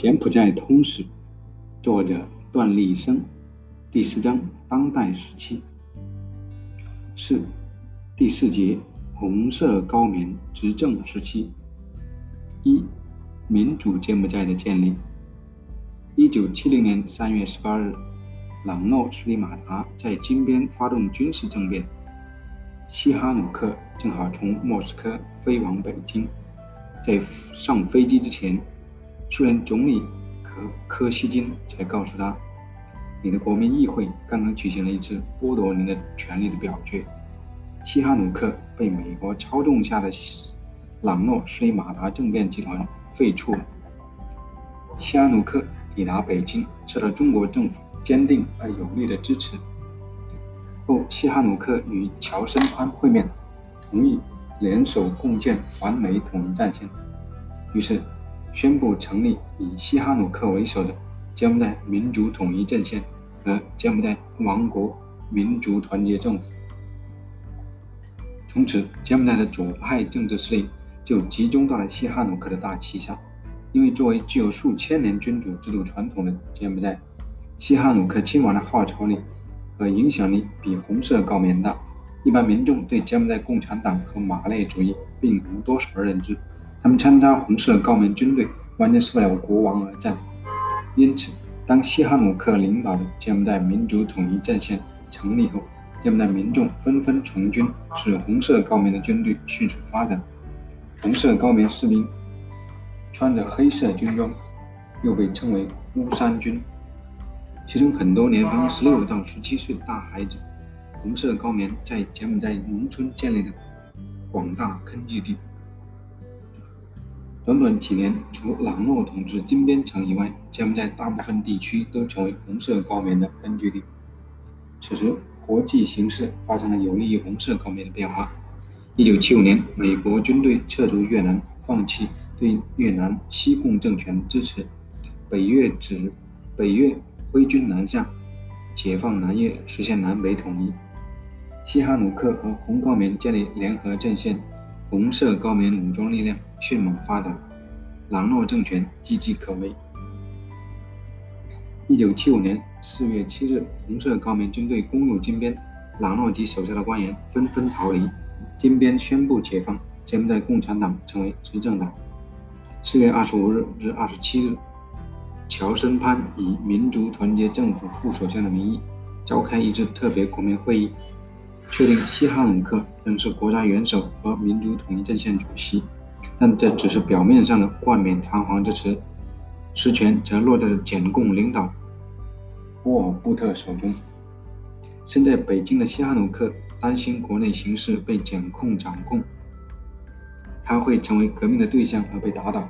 柬埔寨通史，作者段立生，第四章当代时期。四，第四节红色高棉执政时期。一，民主柬埔寨的建立。一九七零年三月十八日，朗诺·斯里马达在金边发动军事政变，西哈努克正好从莫斯科飞往北京，在上飞机之前。苏联总理科科西金才告诉他：“你的国民议会刚刚举行了一次剥夺您的权利的表决。西哈努克被美国操纵下的朗诺斯里马达政变集团废黜了。西哈努克抵达北京，受到中国政府坚定而有力的支持。后，西哈努克与乔森潘会面，同意联手共建反美统一战线。于是。”宣布成立以西哈努克为首的柬埔寨民族统一阵线和柬埔寨王国民族团结政府。从此，柬埔寨的左派政治势力就集中到了西哈努克的大旗下。因为作为具有数千年君主制度传统的柬埔寨，西哈努克亲王的号召力和影响力比红色高棉大。一般民众对柬埔寨共产党和马列主义并无多少认知。他们参加红色高棉军队，完全是为了国王而战。因此，当西哈努克领导的柬埔寨民族统一战线成立后，柬埔寨民众纷纷从军，使红色高棉的军队迅速发展。红色高棉士兵穿着黑色军装，又被称为乌山军，其中很多年方十六到十七岁的大孩子。红色高棉在柬埔寨农村建立的广大根据地。短短几年，除朗诺统治金边城以外，柬埔寨大部分地区都成为红色高棉的根据地。此时，国际形势发生了有利于红色高棉的变化。一九七五年，美国军队撤出越南，放弃对越南西贡政权支持，北越指北越挥军南下，解放南越，实现南北统一。西哈努克和红高棉建立联合阵线。红色高棉武装力量迅猛发展，朗诺政权岌岌可危。一九七五年四月七日，红色高棉军队攻入金边，朗诺及手下的官员纷纷逃离，金边宣布解放，柬埔寨共产党成为执政党。四月二十五日至二十七日，乔森潘以民族团结政府副首相的名义召开一次特别国民会议。确定西哈努克仍是国家元首和民族统一阵线主席，但这只是表面上的冠冕堂皇之词，实权则落在了柬共领导波尔布特手中。身在北京的西哈努克担心国内形势被检控掌控，他会成为革命的对象而被打倒；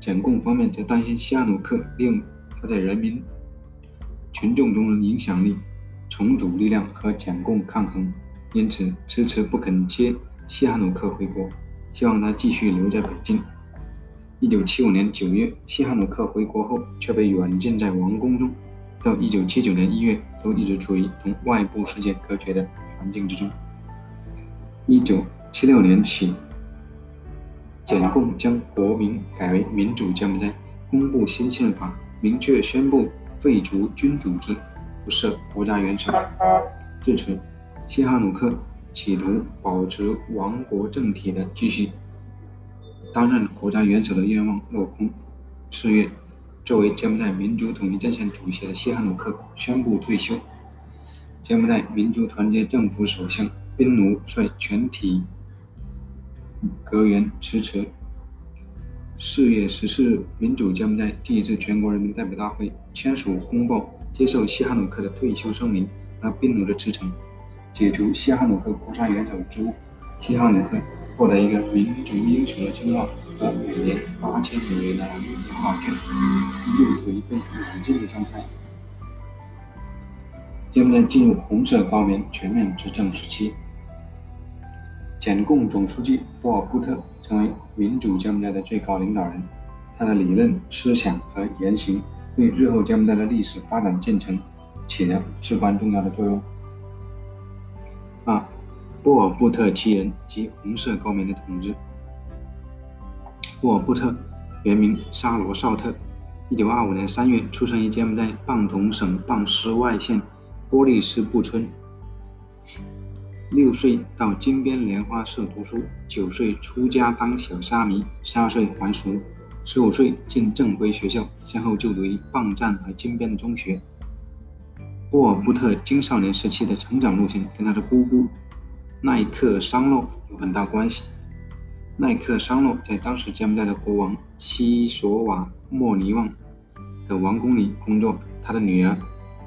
检共方面则担心西哈努克利用他在人民群众中的影响力，重组力量和检共抗衡。因此，迟迟不肯接西哈努克回国，希望他继续留在北京。一九七五年九月，西哈努克回国后，却被软禁在王宫中，到一九七九年一月，都一直处于同外部世界隔绝的环境之中。一九七六年起，柬共将国名改为民主柬埔寨，公布新宪法，明确宣布废除君主制，不设国家元首。至此。西哈努克企图保持王国政体的继续担任国家元首的愿望落空。四月，作为柬埔寨民族统一阵线主席的西哈努克宣布退休。柬埔寨民族团结政府首相宾奴率全体阁员辞职。四月十四日，民主柬埔寨第一次全国人民代表大会签署公报，接受西哈努克的退休声明和宾奴的辞呈。解除西哈努克国家元首职务，西哈努克获得一个民族英雄的称号和每年八千美元的养老金，依旧处于被软禁的状态。柬埔寨进入红色高棉全面执政时期，柬共总书记波尔布特成为民主柬埔寨的最高领导人，他的理论、思想和言行对日后柬埔寨的历史发展进程起了至关重要的作用。二，波尔布特其人及红色高棉的统治。波尔布特原名沙罗绍特一九二五年三月，出生于柬埔寨棒同省棒施外县波利斯布村。六岁到金边莲花社读书，九岁出家当小沙弥，十二岁还俗，十五岁进正规学校，先后就读于棒站和金边中学。波尔布特青少年时期的成长路线跟他的姑姑奈克桑洛有很大关系。奈克桑洛在当时柬埔寨的国王西索瓦莫尼旺。的王宫里工作，他的女儿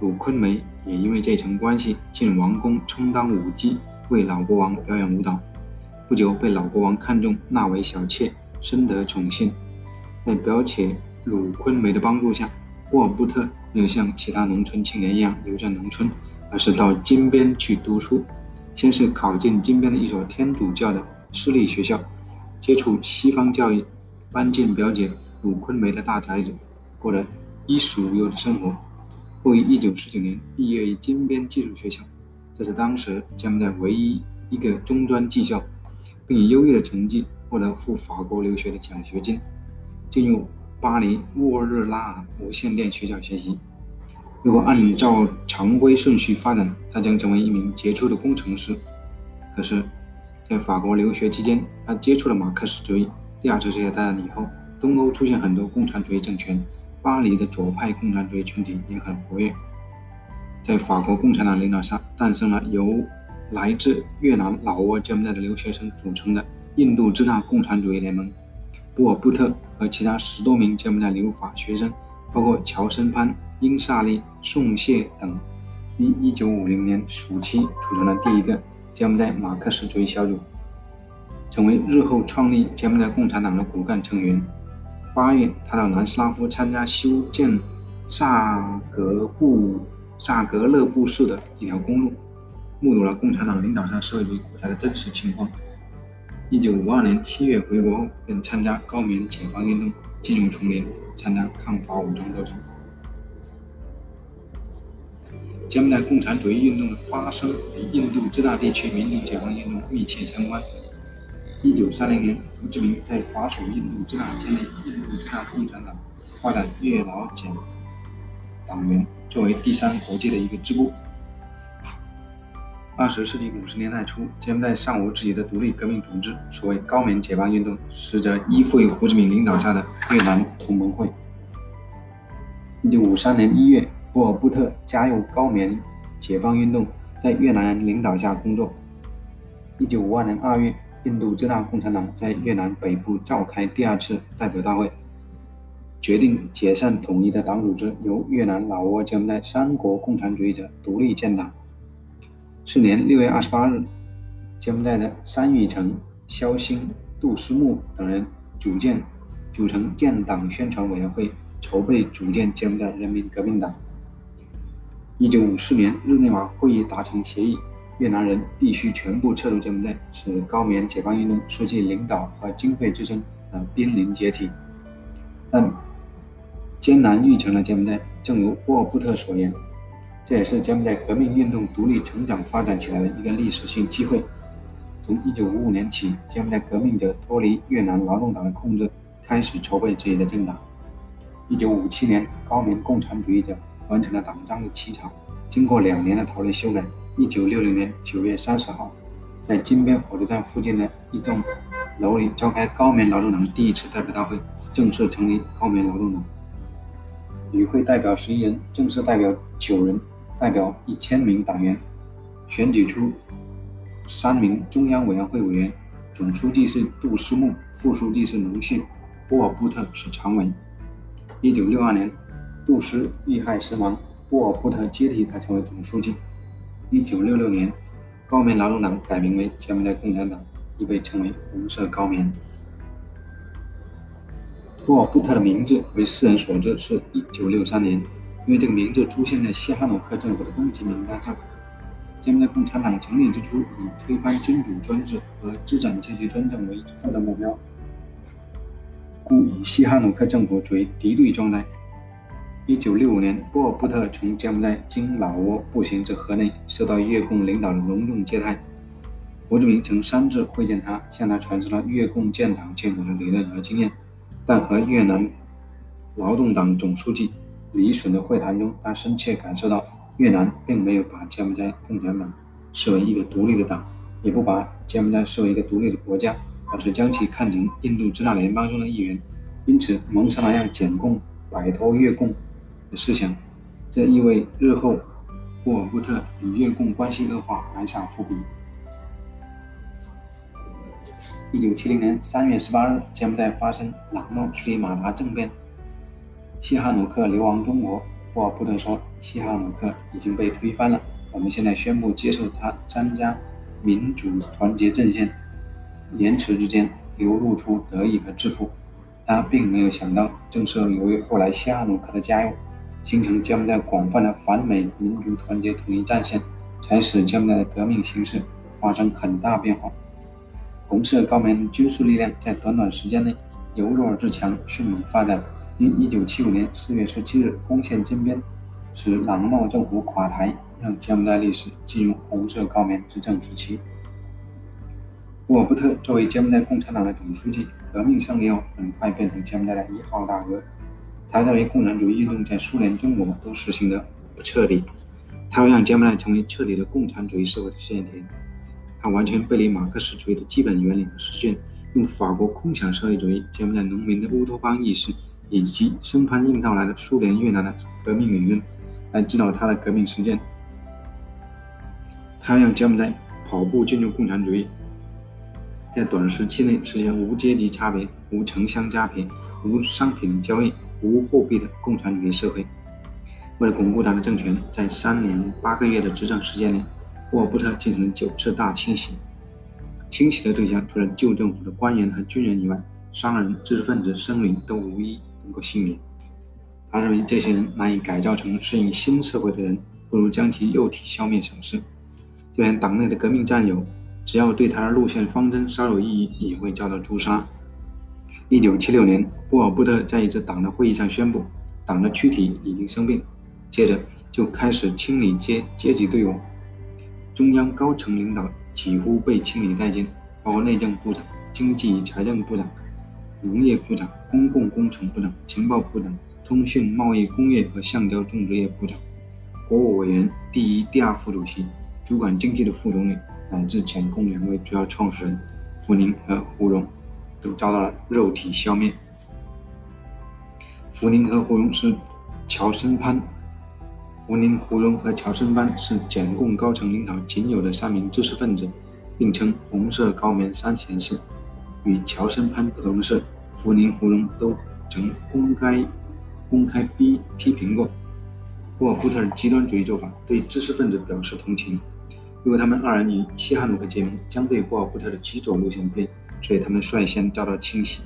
鲁坤梅也因为这层关系进王宫充当舞姬，为老国王表演舞蹈。不久被老国王看中，纳为小妾，深得宠幸。在表姐鲁坤梅的帮助下，沃尔布特没有像其他农村青年一样留在农村，而是到金边去读书。先是考进金边的一所天主教的私立学校，接触西方教育，搬进表姐鲁坤梅的大宅子，过了。衣食无忧的生活，后于1949年毕业于金边技术学校，这是当时柬埔寨唯一一个中专技校，并以优异的成绩获得赴法国留学的奖学金，进入巴黎沃日拉尔无线电学校学习。如果按照常规顺序发展，他将成为一名杰出的工程师。可是，在法国留学期间，他接触了马克思主义。第二次世界大战以后，东欧出现很多共产主义政权。巴黎的左派共产主义群体也很活跃，在法国共产党领导下，诞生了由来自越南、老挝、柬埔寨的留学生组成的印度支那共产主义联盟。布尔布特和其他十多名柬埔寨留法学生，包括乔森潘、英萨利、宋谢等，于1950年暑期组成了第一个柬埔寨马克思主义小组，成为日后创立柬埔寨共产党的骨干成员。八月，他到南斯拉夫参加修建萨格布萨格勒布市的一条公路，目睹了共产党领导下社会主义国家的真实情况。一九五二年七月回国后，便参加高棉解放运动，进入丛林，参加抗法武装斗争。柬埔寨共产主义运动的发生与印度支那地区民族解放运动密切相关。一九三零年，胡志明在法属印度支那建立印度支那共产党，发展越老检党员作为第三国际的一个支部。二十世纪五十年代初，柬埔寨尚无自己的独立革命组织，所谓高棉解放运动，实则依附于胡志明领导下的越南同盟会。一九五三年一月，波尔布特加入高棉解放运动，在越南领导下工作。一九五二年二月。印度支那共产党在越南北部召开第二次代表大会，决定解散统一的党组织，由越南、老挝、柬埔寨三国共产主义者独立建党。次年六月二十八日，柬埔寨的山玉成、肖兴、杜思木等人组建组成建党宣传委员会，筹备组建柬埔寨人民革命党。一九五四年，日内瓦会议达成协议。越南人必须全部撤出柬埔寨，使高棉解放运动失去领导和经费支撑而濒临解体。但艰难育成了柬埔寨，正如沃尔布特所言，这也是柬埔寨革命运动独立成长发展起来的一个历史性机会。从1955年起，柬埔寨革命者脱离越南劳动党的控制，开始筹备自己的政党。1957年，高棉共产主义者完成了党章的起草，经过两年的讨论修改。一九六零年九月三十号，在金边火车站附近的一栋楼里召开高棉劳动党第一次代表大会，正式成立高棉劳动党。与会代表十一人，正式代表九人，代表一千名党员，选举出三名中央委员会委员，总书记是杜思木，副书记是农信，波尔布特是常委。一九六二年，杜斯遇害身亡，波尔布特接替他成为总书记。一九六六年，高棉劳动党改名为柬埔寨共产党，亦被称为红色高棉。波尔布特的名字为世人所知，是一九六三年，因为这个名字出现在西哈努克政府的通缉名单上。柬埔寨共产党成立之初，以推翻君主专制和资产阶级专政为奋斗目标，故与西哈努克政府处于敌对状态。一九六五年，波尔布特从柬埔寨经老挝步行至河内，受到越共领导的隆重接待。胡志明曾三次会见他，向他传授了越共建党建国的理论和经验，但和越南劳动党总书记李隼的会谈中，他深切感受到越南并没有把柬埔寨共产党视为一个独立的党，也不把柬埔寨视为一个独立的国家，而是将其看成印度支那联邦中的一员。因此，萌生了让柬共摆脱越共的思想，这意味日后波尔布特与越共关系恶化埋下伏笔。一九七零年三月十八日，柬埔寨发生朗诺斯里马达政变。西哈努克流亡中国，波尔布特说：“西哈努克已经被推翻了，我们现在宣布接受他参加民主团结阵线。”言辞之间流露出得意和自负。他并没有想到，正是由于后来西哈努克的加入，形成柬埔寨广泛的反美民族团结统一战线，才使柬埔寨的革命形势发生很大变化。红色高棉军事力量在短短时间内由弱至强，迅猛发展。于一九七五年四月十七日攻陷金边，使朗诺政府垮台，让柬埔寨历史进入红色高棉执政时期。沃尔布特作为柬埔寨共产党的总书记，革命胜利后很快变成柬埔寨的一号大哥。他认为共产主义运动在苏联、中国都实行的不彻底，他要让柬埔寨成为彻底的共产主义社会的试验田。他完全背离马克思主义的基本原理和实践，用法国空想社会主义、柬埔寨农民的乌托邦意识。以及生攀硬套来的苏联、越南的革命理论来指导他的革命实践。他让柬埔寨跑步进入共产主义，在短时期内实现无阶级差别、无城乡差别、无商品交易、无货币的共产主义社会。为了巩固他的政权，在三年八个月的执政时间里，沃尔布特进行了九次大清洗。清洗的对象除了旧政府的官员和军人以外，商人、知识分子、僧侣都无一。能够幸免。他认为这些人难以改造成适应新社会的人，不如将其肉体消灭省事。就连党内的革命战友，只要对他的路线方针稍有异议，也会遭到诛杀。一九七六年，波尔布特在一次党的会议上宣布，党的躯体已经生病，接着就开始清理阶阶级队伍，中央高层领导几乎被清理殆尽，包括内政部长、经济财政部长。农业部长、公共工程部长、情报部长、通讯、贸易、工业和橡胶种植业部长、国务委员第一、第二副主席、主管经济的副总理，乃至前共两位主要创始人福宁和胡荣，都遭到了肉体消灭。福宁和胡荣是乔森潘，福宁、胡荣和乔森潘是柬共高层领导仅有的三名知识分子，并称“红色高棉三贤士”。与乔森潘不同的是。福宁、胡荣都曾公开公开批批评过波尔布特的极端主义做法，对知识分子表示同情。因为他们二人与西哈努克结盟，将对波尔布特的极左路线不利，所以他们率先遭到清洗。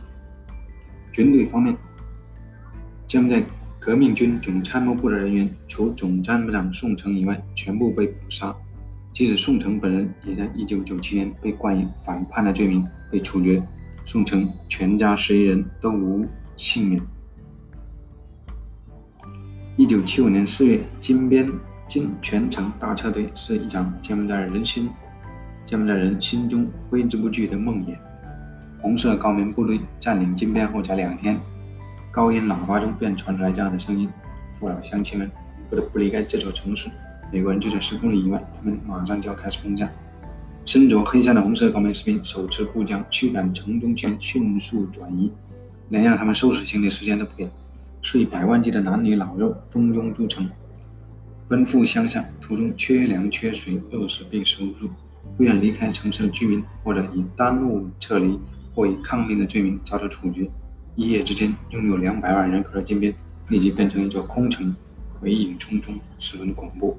军队方面，将在革命军总参谋部的人员，除总参谋长宋城以外，全部被捕杀。即使宋城本人，也在1997年被冠以反叛的罪名被处决。宋城全家十一人都无幸免。一九七五年四月，金边金全城大撤退是一场柬埔寨人心柬埔寨人心中挥之不去的梦魇。红色高棉部队占领金边后才两天，高音喇叭中便传出来这样的声音：“父老乡亲们，不得不离开这座城市。美国人就在十公里以外，他们马上就要开始轰炸。”身着黑衫的红色高棉士兵手持步枪驱赶城中群迅速转移，连让他们收拾行李时间都不给。数以百万计的男女老幼蜂拥入城，奔赴乡下，途中缺粮缺水，饿死病死无数。不愿离开城市的居民，或者以耽误撤离，或以抗命的罪名遭到处决。一夜之间，拥有两百万人口的金边立即变成一座空城，鬼影重重，十分恐怖。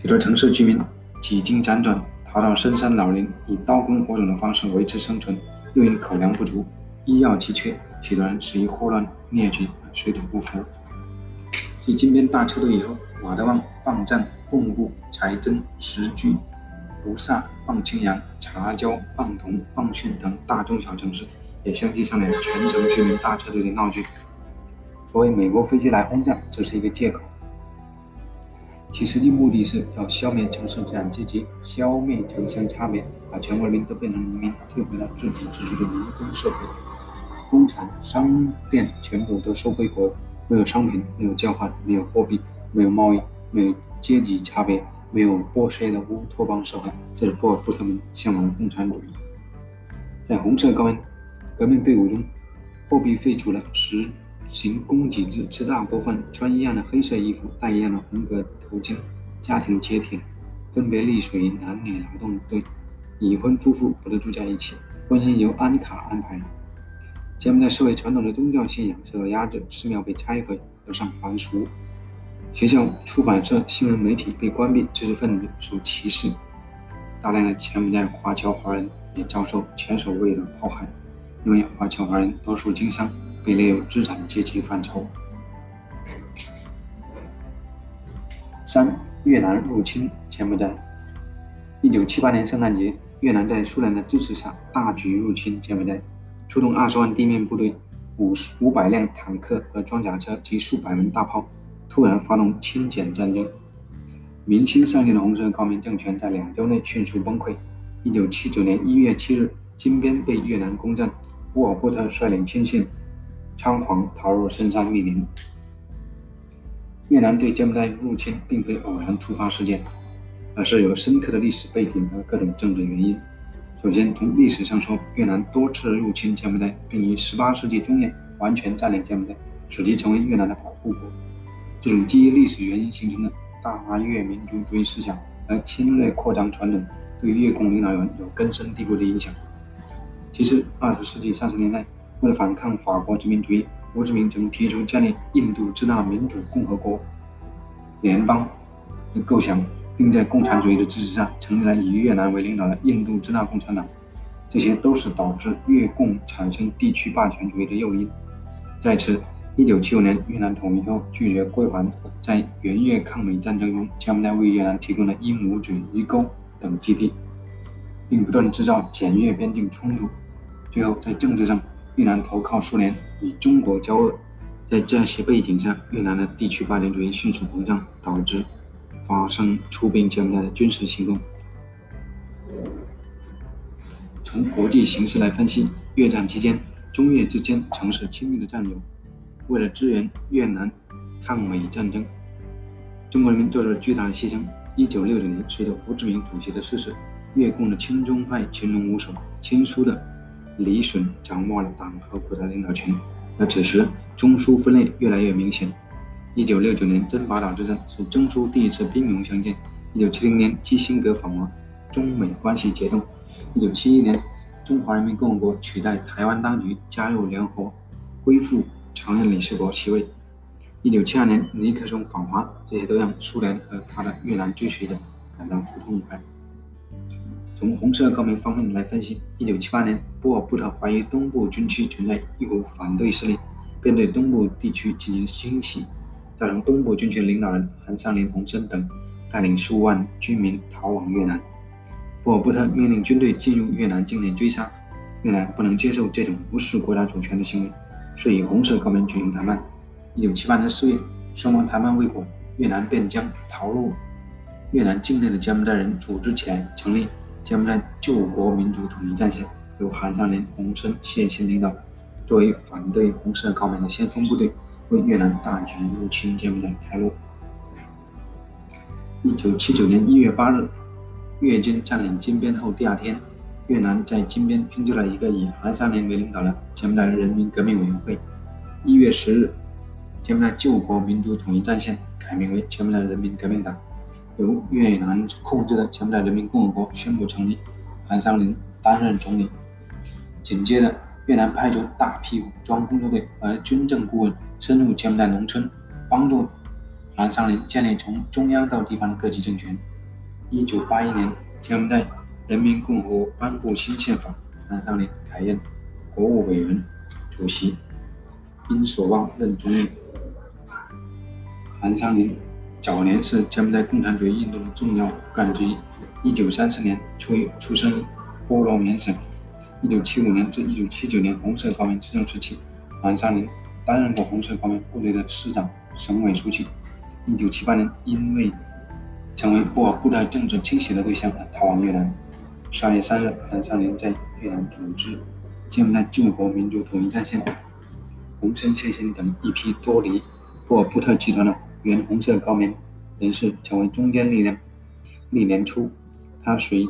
许多城市居民几经辗转。逃到深山老林，以刀耕火种的方式维持生存，又因口粮不足、医药奇缺，许多人死于霍乱、疟疾、水土不服。继金边大撤退以后，马德旺、棒站、贡布、财真、石居、菩萨、棒清扬、茶礁、棒同、棒训等大中小城市也相继上演全城居民大撤退的闹剧。所谓美国飞机来轰炸，这是一个借口。其实际目的是要消灭城市资产阶级，消灭城乡差别，把全国人民都变成农民，退回到自给自足的农耕社会。工厂、商店全部都收归国，没有商品，没有交换，没有货币，没有贸易，没有阶级差别，没有剥削的乌托邦社会。这是波尔布特们向往的共产主义。在红色革命革命队伍中，货币废除了，实行供给制，这大部分穿一样的黑色衣服，戴一样的红格途径，家庭解体了，分别隶属于男女劳动队，已婚夫妇不得住在一起，婚姻由安卡安排。柬埔寨社会传统的宗教信仰受到压制，寺庙被拆毁，和尚还俗，学校、出版社、新闻媒体被关闭，知识分子受歧视，大量的柬埔寨华侨华人也遭受前所未有的迫害，因为华侨华人多数经商，被列入资产阶级范畴。三、越南入侵柬埔寨。一九七八年圣诞节，越南在苏联的支持下大举入侵柬埔寨。出动二十万地面部队、五五百辆坦克和装甲车及数百门大炮，突然发动清柬战争。民心丧尽的红色高棉政权在两周内迅速崩溃。一九七九年一月七日，金边被越南攻占，波尔布特率领亲信仓皇逃入深山密林。越南对柬埔寨入侵并非偶然突发事件，而是有深刻的历史背景和各种政治原因。首先，从历史上说，越南多次入侵柬埔寨，并于18世纪中叶完全占领柬埔寨，使其成为越南的保护国。这种基于历史原因形成的大越民族主义思想和侵略扩张传统，对越共领导人有根深蒂固的影响。其次，20世纪30年代，为了反抗法国殖民主义，胡志明曾提出建立印度支那民主共和国联邦的构想。并在共产主义的支持下成立了以越南为领导的印度支那共产党，这些都是导致越共产生地区霸权主义的诱因。在此，1975年越南统一后拒绝归还，在援越抗美战争中，柬埔寨为越南提供了鹦鹉嘴、鱼钩等基地，并不断制造检越边境冲突。最后，在政治上，越南投靠苏联，与中国交恶。在这些背景下，越南的地区霸权主义迅速膨胀，导致。发生出兵柬埔寨的军事行动。从国际形势来分析，越战期间，中越之间曾是亲密的战友。为了支援越南抗美战争，中国人民做出了巨大的牺牲。一九六九年，随着胡志明主席的逝世，越共的亲中派群龙无首，亲苏的李隼掌握了党和国家领导权。而此时，中苏分裂越来越明显。一九六九年珍宝岛之战是中苏第一次兵戎相见。一九七零年基辛格访华，中美关系解冻。一九七一年，中华人民共和国取代台湾当局加入联合国，恢复常任理事国席位。一九七二年尼克松访华，这些都让苏联和他的越南追随者感到不痛快。从红色革命方面来分析，一九七八年波尔布特怀疑东部军区存在一股反对势力，便对东部地区进行清洗。造成东部军区领导人韩尚林、洪森等带领数万居民逃往越南。波尔布特命令军队进入越南境内追杀，越南不能接受这种无视国家主权的行为，遂与红色革命举行谈判。一九七八年四月，双方谈判未果，越南便将逃入越南境内的柬埔寨人组织起来，成立柬埔寨救国民族统一战线，由韩尚林、洪森、谢欣领导，作为反对红色革命的先锋部队。为越南大举入侵柬埔寨开路。一九七九年一月八日，越军占领金边后第二天，越南在金边拼就了一个以韩尚林为领导的柬埔寨人民革命委员会。一月十日，柬埔寨救国民族统一战线改名为柬埔寨人民革命党，由越南控制的柬埔寨人民共和国宣布成立，韩尚林担任总理。紧接着，越南派出大批武装工作队和军政顾问。深入柬埔寨农村，帮助韩尚林建立从中央到地方的各级政权。一九八一年，柬埔寨人民共和国颁布新宪法，韩尚林改任国务委员主席，殷守望任总理。韩尚林早年是柬埔寨共产主义运动的重要骨干之一。一九三四年出出生波罗缅省。一九七五年至一九七九年红色革命执政时期，韩尚林。担任过红色革命部队的师长、省委书记。一九七八年，因为成为波尔布特政治清洗的对象，而逃往越南。十二月三日，韩尚林在越南组织柬埔寨救国民主统一战线、洪森谢欣等一批脱离波尔布特集团的原红色高棉人士成为中坚力量。历年初，他随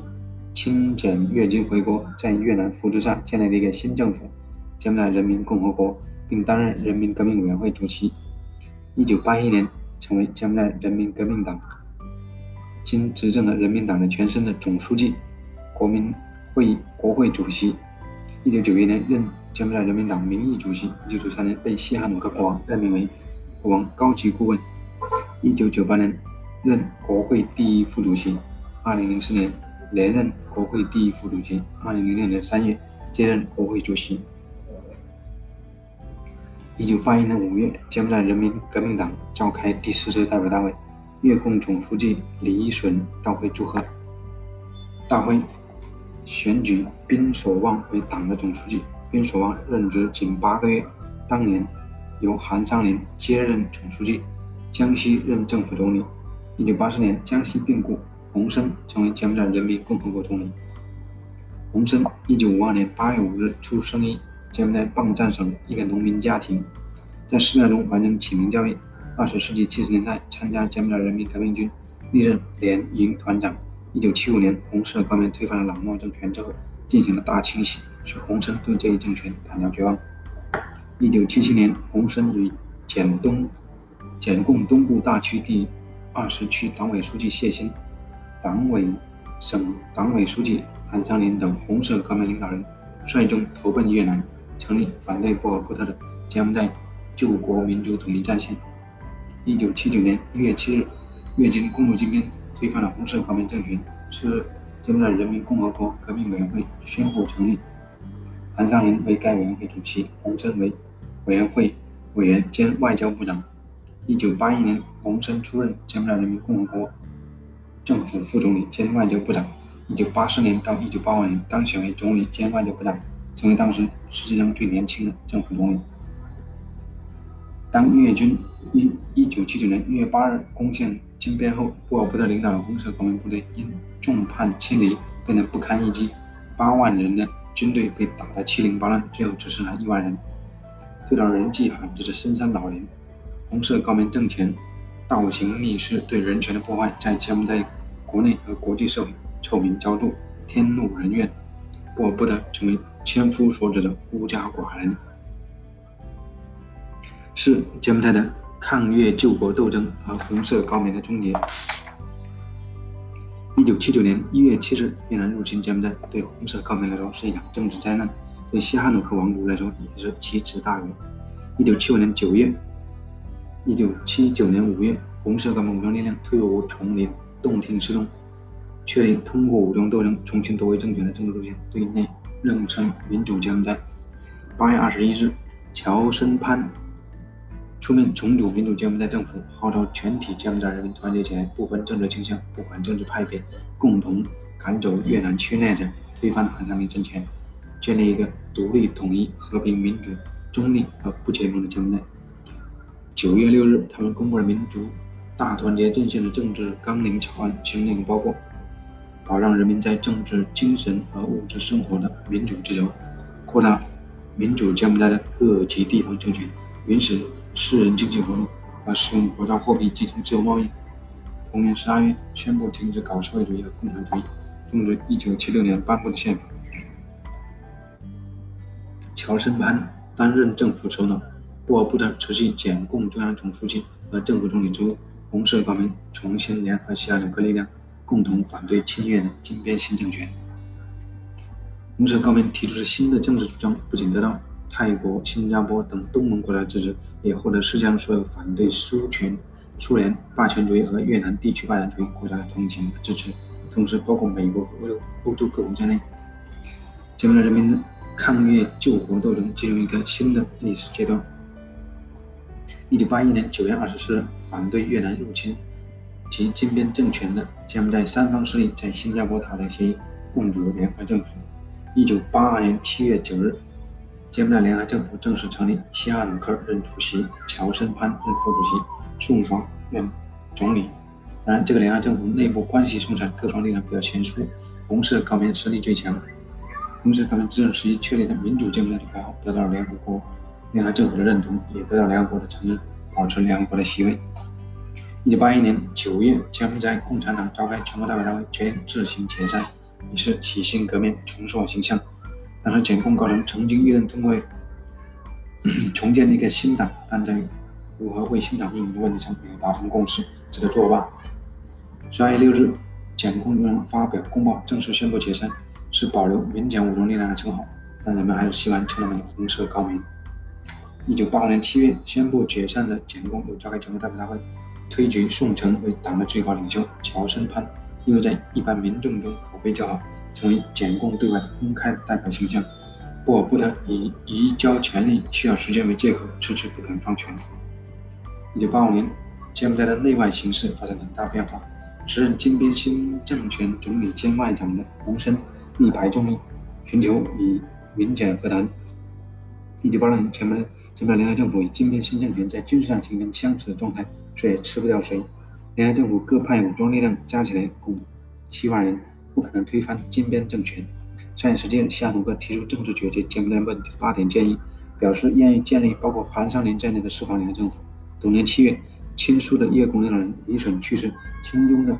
清检越军回国，在越南扶持下建立了一个新政府——柬埔寨人民共和国，并担任人民革命委员会主席。一九八一年，成为柬埔寨人民革命党新执政的人民党的全身的总书记、国民会议国会主席。一九九一年，任柬埔寨人民党名义主席。一九九三年，被西哈努克国王任命为国王高级顾问。一九九八年。任国会第一副主席，二零零四年连任国会第一副主席，二零零六年三月接任国会主席。一九八一年五月，柬埔寨人民革命党召开第四次代表大会，越共总书记李隼到会祝贺。大会选举宾所望为党的总书记，宾所望任职仅八个月，当年由韩尚林接任总书记，江西任政府总理。一九八四年，江西病故，洪森成为柬埔寨人民共和国总理。洪森一九五二年八月五日出生于柬埔寨邦赞省一个农民家庭，在寺庙中完成启蒙教育。二十世纪七十年代，参加柬埔寨人民革命军，历任连营团长。一九七五年，红色高棉推翻了朗诺政权之后，进行了大清洗，使洪森对这一政权感到绝望。一九七七年，洪森与柬东检共东部大区第。二十区党委书记谢欣、党委省党委书记韩尚林等红色革命领导人率众投奔越南，成立反对波尔布特的柬埔寨救国民族统一战线。一九七九年一月七日，越军攻入金边，推翻了红色革命政权。次日，柬埔寨人民共和国革命委员会宣布成立，韩尚林为该委员会主席，洪森为委员会委员兼外交部长。一九八一年，洪森出任柬埔寨人民共和国政府副总理兼外交部长。一九八四年到一九八五年，当选为总理兼外交部长，成为当时世界上最年轻的政府总理。当越军于一九七九年一月八日攻陷金边后，布尔布特领导的红色革命部队因众叛亲离，变得不堪一击，八万人的军队被打得七零八乱，最后只剩下一万人。退到人迹罕至的深山老林。红色高棉政权倒行逆施，对人权的破坏在柬埔寨国内和国际社会臭名昭著，天怒人怨，波尔布特成为千夫所指的孤家寡人。是柬埔寨的抗越救国斗争和红色高棉的终结。一九七九年一月七日，越南入侵柬埔寨，对红色高棉来说是一场政治灾难，对西哈努克王国来说也是奇耻大辱。一九七五年九月。一九七九年五月，红色革命武装力量退入丛林，洞庭失踪，确立通过武装斗争重新夺回政权的政治路线，对内认称民主柬埔寨。八月二十一日，乔森潘出面重组民主柬埔寨政府，号召全体柬埔寨人民团结起来，不分政治倾向，不管政治派别，共同赶走越南侵略者，推翻韩尚林政权，建立一个独立、统一、和平、民主、中立和不结盟的柬埔寨。九月六日，他们公布了民族大团结阵线的政治纲领草案，其中内容包括保障人民在政治、精神和物质生活的民主自由，扩大民主柬埔寨的各级地方政权，允许私人经济活动和使用国家货币进行自由贸易。同年十二月，宣布停止搞社会主义和共产主义，终止一九七六年颁布的宪法。乔森潘担任政府首脑。波尔布特持续检共中央总书记和政府总理职务，红色高棉重新联合西亚两个力量，共同反对侵略的金边新政权。红色高棉提出的新的政治主张，不仅得到泰国、新加坡等东盟国家支持，也获得世界上所有反对苏权、苏联霸权主义和越南地区霸权主义国家的同情和支持，同时包括美国和欧洲欧洲各国在内。柬埔寨人民的抗越救国斗争进入一个新的历史阶段。一九八一年九月二十四日，反对越南入侵及金边政权的柬埔寨三方势力在新加坡达成协议，共组联合政府。一九八二年七月九日，柬埔寨联合政府正式成立，西哈努克任主席，乔森潘任副主席，宋爽任总理。当然，这个联合政府内部关系松散，各方力量比较悬殊，红色高棉实力最强。红色革命执政时期确立的民主柬埔寨的口号得到了联合国、联合政府的认同，也得到联合国的承认，保持联合国的席位。一九八一年九月，柬埔寨共产党召开全国代表大会，决定自行解散，以示洗心革面、重塑形象。当时检共高层曾经议论通过 重建一个新党，但在如何为新党命名的问题上没有达成共识，只得作罢。十二月六日，检控人发表公报，正式宣布解散，是保留民检武装力量的称号，但人们还是希望称他们红色高棉。一九八二年七月宣布解散的柬共又召开全国代表大会。推举宋城为党的最高领袖，乔森潘因为在一般民众中口碑较好，成为检共对外公开的代表形象。不过，不得以移交权力需要时间为借口，迟迟不肯放权。一九八五年，柬埔寨的内外形势发生很大变化。时任金边新政权总理兼外长的洪森力排众议，寻求与民检和谈。一九八六年，柬埔寨柬埔寨联合政府与金边新政权在军事上形成相持的状态。谁也吃不掉谁。联合政府各派武装力量加起来共七万人，不可能推翻金边政权。上月十七日，西哈努克提出政治解决柬埔寨问题的八点建议，表示愿意建立包括韩商林在内的四方联合政府。同年七月，亲苏的越共领导人李隼去世，亲中的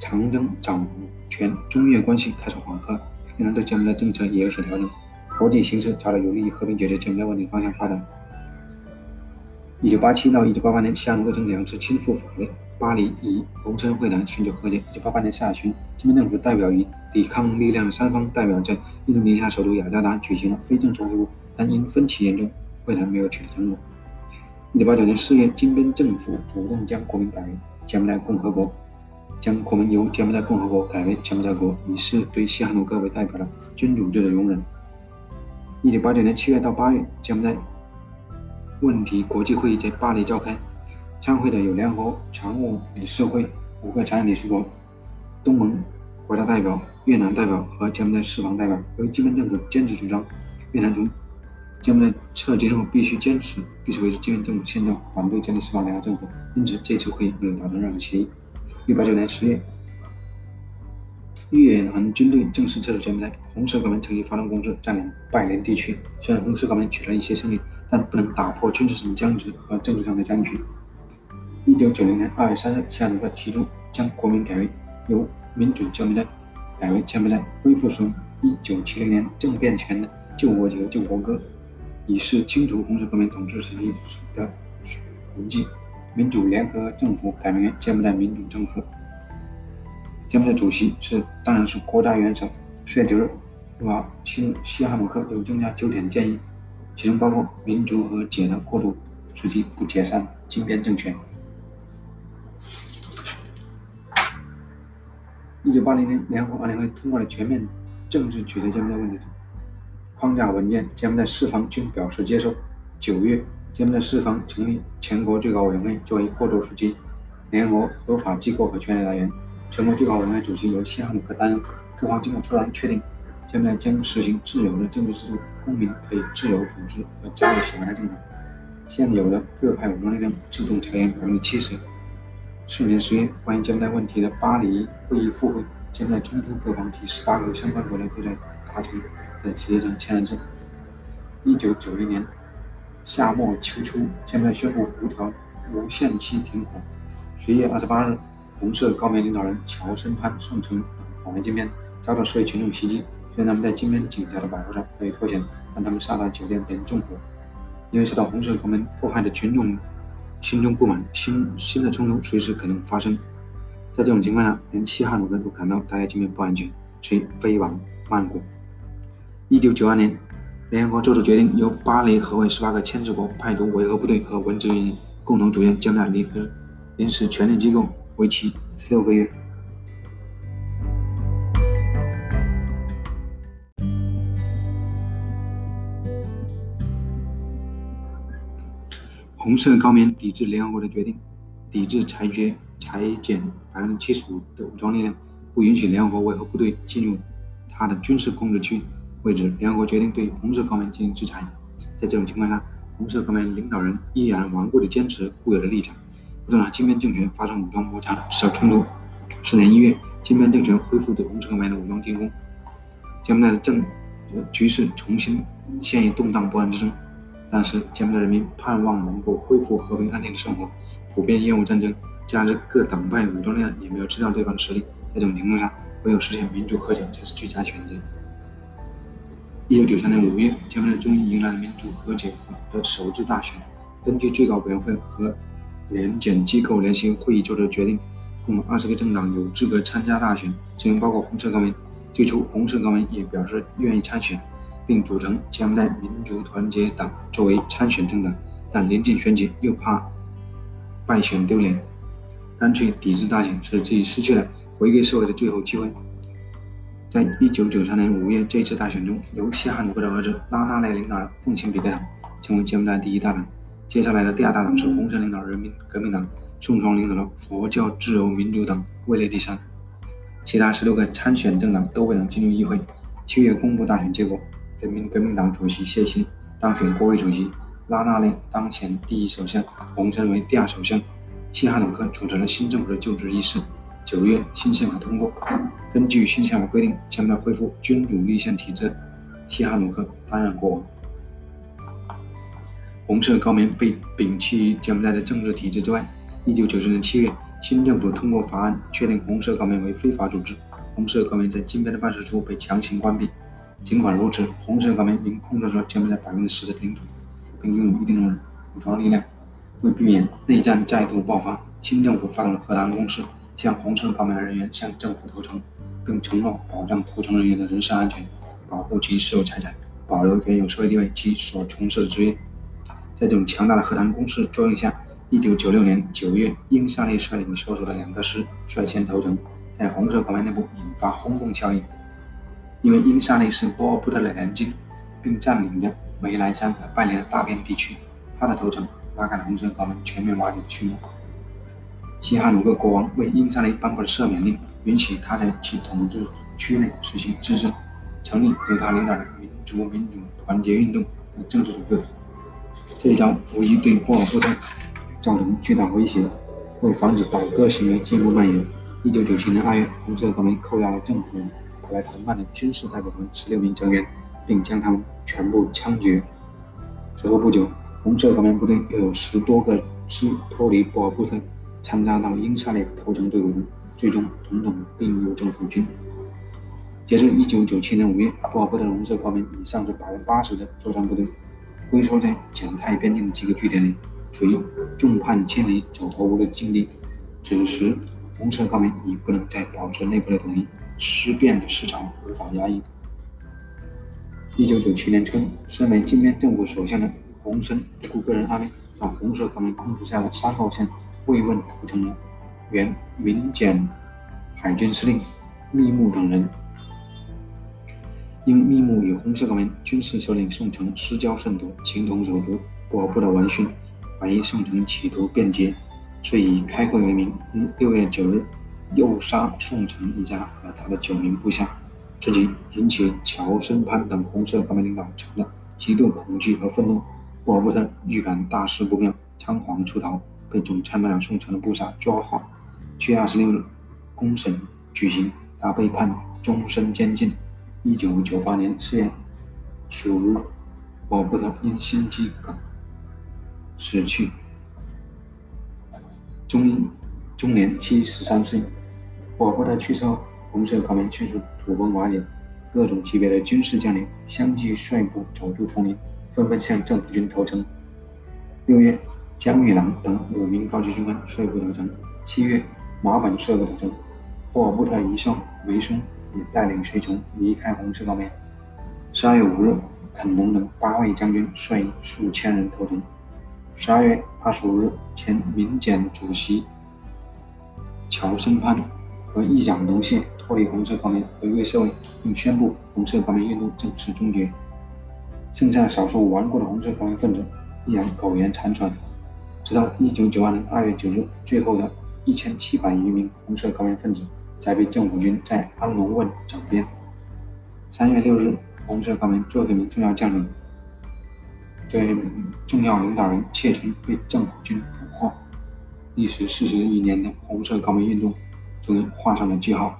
长征掌权，中越关系开始缓和，越南对柬埔寨政策也有所调整，国际形势朝着有利于和平解决柬埔寨问题方向发展。一九八七到一九八八年，西哈努克曾两次亲赴法国、巴黎以红村会谈寻求和解。一九八八年下旬，金边政府代表与抵抗力量三方代表在印度尼西亚首都雅加达举行了非正式会晤，但因分歧严重，会谈没有取得成果。一九八九年四月，金边政府主动将国名改为柬埔寨共和国，将国名由柬埔寨共和国改为柬埔寨国，以示对西哈努克为代表的君主制的容忍。一九八九年七月到八月，柬埔寨。问题国际会议在巴黎召开，参会的有联合国常务理事会五个常任理事国、东盟国家代表、越南代表和柬埔寨四方代表。由于金边政府坚持主张越南从柬埔寨撤军后必须坚持必须维持金边政府现状，反对建立四方联合政府，因此这次会议没有达成任何协议。一八九年十月，越南军队正式撤出柬埔寨，红色革命趁机发动攻势，占领拜仁地区。虽然红色革命取得一些胜利。但不能打破军事上的僵局和政治上的僵局。一九九零年二月三日，夏努克提出将国名改为由民主柬埔寨改为柬埔寨，恢复属一九七零年政变前的救国节和救国歌，以示清除红色革命统治时期的痕迹。民主联合政府改名为柬埔寨民主政府。柬埔寨主席是当然是国家元首。四月九日，啊，新西哈努克又增加九点建议。其中包括民族和解的过渡时期不解散金边政权。一九八零年，联合国安理会通过了全面政治解决柬埔寨问题框架文件，柬埔寨四方均表示接受。九月，柬埔寨四方成立全国最高委员会作为过渡时期联合合法机构和权力来源。全国最高委员会主席由西哈努克担任。各方经过磋商确定。柬埔寨将实行自由的政治制度，公民可以自由组织和加入喜欢的政党。现有的各派武装力量自动裁员百分之七十。去年十月，关于柬埔寨问题的巴黎会议复会，将在冲突各方及十八个相关国家都在达成的协议上签了字。一九九一年夏末秋初，柬埔寨宣布无条无限期停火。十月二十八日，红色高棉领导人乔森潘宋城等访问见面，遭到社会群众袭击。让他们在金边警察的保护上得以脱险，让他们杀到酒店并纵火。因为受到红色革命迫害的群众心中不满，新新的冲突随时可能发生。在这种情况下，连西哈努克都感到待在金边不安全，遂飞往曼谷。一九九二年，联合国做出决定，由巴黎和会十八个签字国派出维和部队和文职人员，共同组建将来联合临时权力机构，为期十六个月。红色高棉抵制联合国的决定，抵制裁决裁减百分之七十五的武装力量，不允许联合国维和部队进入他的军事控制区位置。联合国决定对红色高棉进行制裁。在这种情况下，红色高棉领导人依然顽固地坚持固有的立场，不断让金边政权发生武装摩擦，制造冲突。次年一月，金边政权恢复对红色高棉的武装进攻，柬埔寨的政局势重新陷于动荡不安之中。但是柬埔寨人民盼望能够恢复和平安定的生活，普遍厌恶战争，加之各党派武装力量也没有吃掉对方的实力，在这种情况下，唯有实现民主和解才是最佳选择。一九九三年五月，柬埔寨终于迎来了民主和解的首次大选。根据最高委员会和联检机构联席会议做出的决定，共二十个政党有资格参加大选，其中包括红色高棉。最初，红色高棉也表示愿意参选。并组成柬埔寨民族团结党作为参选政党，但临近选举又怕败选丢脸，干脆抵制大选，使自己失去了回归社会的最后机会。在一九九三年五月这次大选中，由西哈努克的儿子拉纳内领导的奉行比克党成为柬埔寨第一大党。接下来的第二大党是红色领导人民革命党，宋双领导的佛教自由民主党位列第三。其他十六个参选政党都未能进入议会。七月公布大选结果。人民革命党主席谢欣当选国会主席，拉纳内当选第一首相，洪森为第二首相。西哈努克主持了新政府的就职仪式。九月，新宪法通过。根据新宪法规定，将要恢复君主立宪体制，西哈努克担任国王。红色高棉被摒弃于柬埔寨的政治体制之外。一九九四年七月，新政府通过法案，确定红色高棉为非法组织。红色高棉在金边的办事处被强行关闭。尽管如此，红色高棉仍控制着柬埔寨百分之十的领土，并拥有一定的武装力量。为避免内战再度爆发，新政府发动了和谈攻势，向红色革命人员向政府投诚，并承诺保障投诚人员的人身安全，保护其私有财产，保留原有社会地位及所从事的职业。在这种强大的和谈攻势作用下，1996年9月，英萨利率领所属的两个师率先投诚，在红色革命内部引发轰动效应。因为英沙利是波尔布特的联军，并占领着梅莱山和拜连的大片地区，他的投诚拉开了红色高棉全面瓦解的序幕。西哈努克国王为英沙利颁布了赦免令，允许他在其统治区内实行自治，成立由他领导的民族民主团结运动的政治组织。这一招无疑对波尔布特造成巨大威胁。为防止倒戈行为进一步蔓延，1997年2月，红色高棉扣押了政府。来谈判的军事代表团十六名成员，并将他们全部枪决。随后不久，红色高棉部队又有十多个师脱离波尔布特，参加到英萨列投诚队伍中，最终统统并入政府军。截至一九九七年五月，布尔布特红色高棉已丧失百分之八十的作战部队，龟缩在柬泰边境的几个据点里，处于众叛亲离、走投无路的境地。此时，红色高棉已不能再保持内部的统一。尸变的市场无法压抑。一九九七年春，身为金边政府首相的洪森不顾个人安危，到红色高棉控制下的山后县慰问投诚了原民检海军司令密木等人。因密木与红色高棉军事首领宋城私交甚笃，情同手足，波尔布的闻讯，怀疑宋城企图变节，遂以开会为名，于六月九日。诱杀宋城一家和他的九名部下，这即引起乔森潘等红色高棉领导层的极度恐惧和愤怒。波尔布特预感大事不妙，仓皇出逃，被总参谋长宋城的部下抓获。七月二十六日，公审举行，他被判终身监禁。一九九八年四月十五日，波尔布特因心肌梗死去，终终年七十三岁。霍尔布特去世后，红色高棉迅速土崩瓦解，各种级别的军事将领相继率部走出丛林，纷纷向政府军投诚。六月，江玉郎等五名高级军官率部投诚；七月，马本率部投诚。霍尔布特遗孀梅松也带领随从离开红色高棉。十二月五日，肯农等八位将军率数千人投诚。十二月二十五日，前民检主席乔森潘。和议长农谢脱离红色高棉回归社会，并宣布红色高棉运动正式终结。剩下少数顽固的红色高棉分子依然苟延残喘，直到1992年2月9日，最后的一千七百余名红色高棉分子才被政府军在安龙汶整编。3月6日，红色高棉最后一名重要将领、最重要领导人切春被政府军捕获。历时四十余年的红色高棉运动。终于画上了句号。